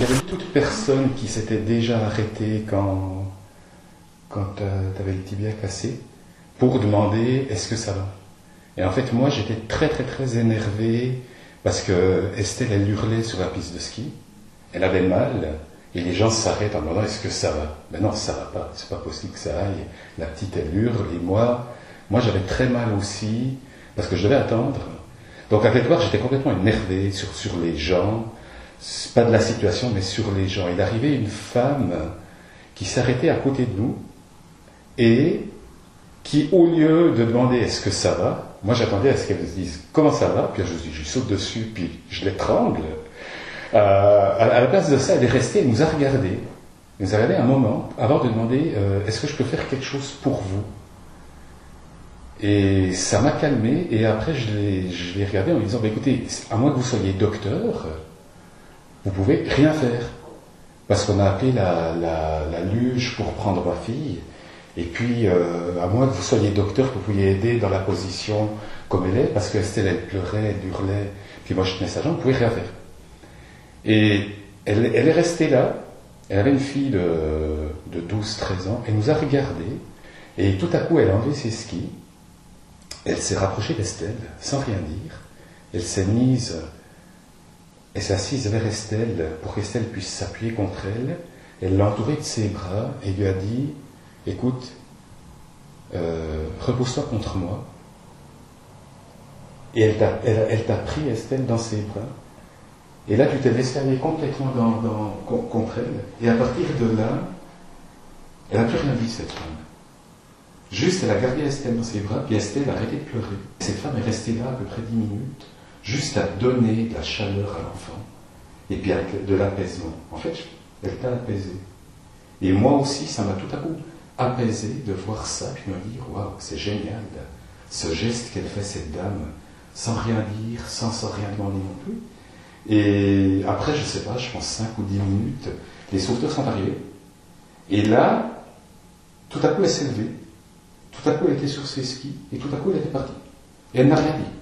il y avait toute personne qui s'était déjà arrêtée quand, quand tu avais le tibia cassé pour demander est-ce que ça va? Et en fait, moi, j'étais très, très, très énervé parce que Estelle, elle hurlait sur la piste de ski. Elle avait mal. Et les gens s'arrêtent en demandant est-ce que ça va? Ben non, ça va pas. C'est pas possible que ça aille. La petite, elle hurle. Et moi, moi, j'avais très mal aussi parce que je devais attendre. Donc, à quelque part, j'étais complètement énervé sur, sur les gens. Pas de la situation, mais sur les gens. Il arrivait une femme qui s'arrêtait à côté de nous et qui, au lieu de demander est-ce que ça va, moi j'attendais à ce qu'elle me dise comment ça va, puis je, je, saute dessus, puis je l'étrangle. Euh, à, la place de ça, elle est restée, elle nous a regardé, elle nous a regardé un moment avant de demander euh, est-ce que je peux faire quelque chose pour vous? Et ça m'a calmé, et après je l'ai regardé en lui disant bah, écoutez, à moins que vous soyez docteur, vous pouvez rien faire. Parce qu'on a appelé la, luge pour prendre ma fille, et puis, euh, à moins que vous soyez docteur, vous pouviez aider dans la position comme elle est, parce que Estelle, elle pleurait, elle hurlait, puis moi je tenais sa jambe, vous pouvez rien faire. Et elle, est restée là, elle avait une fille de, de 12-13 ans, elle nous a regardés, et tout à coup elle a enlevé ses skis, elle s'est rapprochée d'Estelle, sans rien dire, elle s'est mise, elle s'est assise vers Estelle pour qu'Estelle puisse s'appuyer contre elle, elle l'a entourée de ses bras et lui a dit, écoute, euh, repose-toi contre moi. Et elle t'a, elle, t'a pris, Estelle, dans ses bras. Et là, tu t'es laissé aller complètement dans, contre elle. Et à partir de là, elle n'a plus rien dit, cette femme. Juste, elle a gardé Estelle dans ses bras, puis Estelle a arrêté de pleurer. Cette femme est restée là à peu près dix minutes, juste à donner de la chaleur à l'enfant, et puis de l'apaisement. En fait, elle t'a apaisé. Et moi aussi, ça m'a tout à coup apaisé de voir ça, puis me dire, waouh, c'est génial, ce geste qu'elle fait, cette dame, sans rien dire, sans, rien demander non plus. Et après, je sais pas, je pense 5 ou 10 minutes, les sauveteurs sont arrivés. Et là, tout à coup, elle s'est levée. Tout à coup, elle était sur ses skis. Et tout à coup, elle était partie. Et elle n'a rien dit.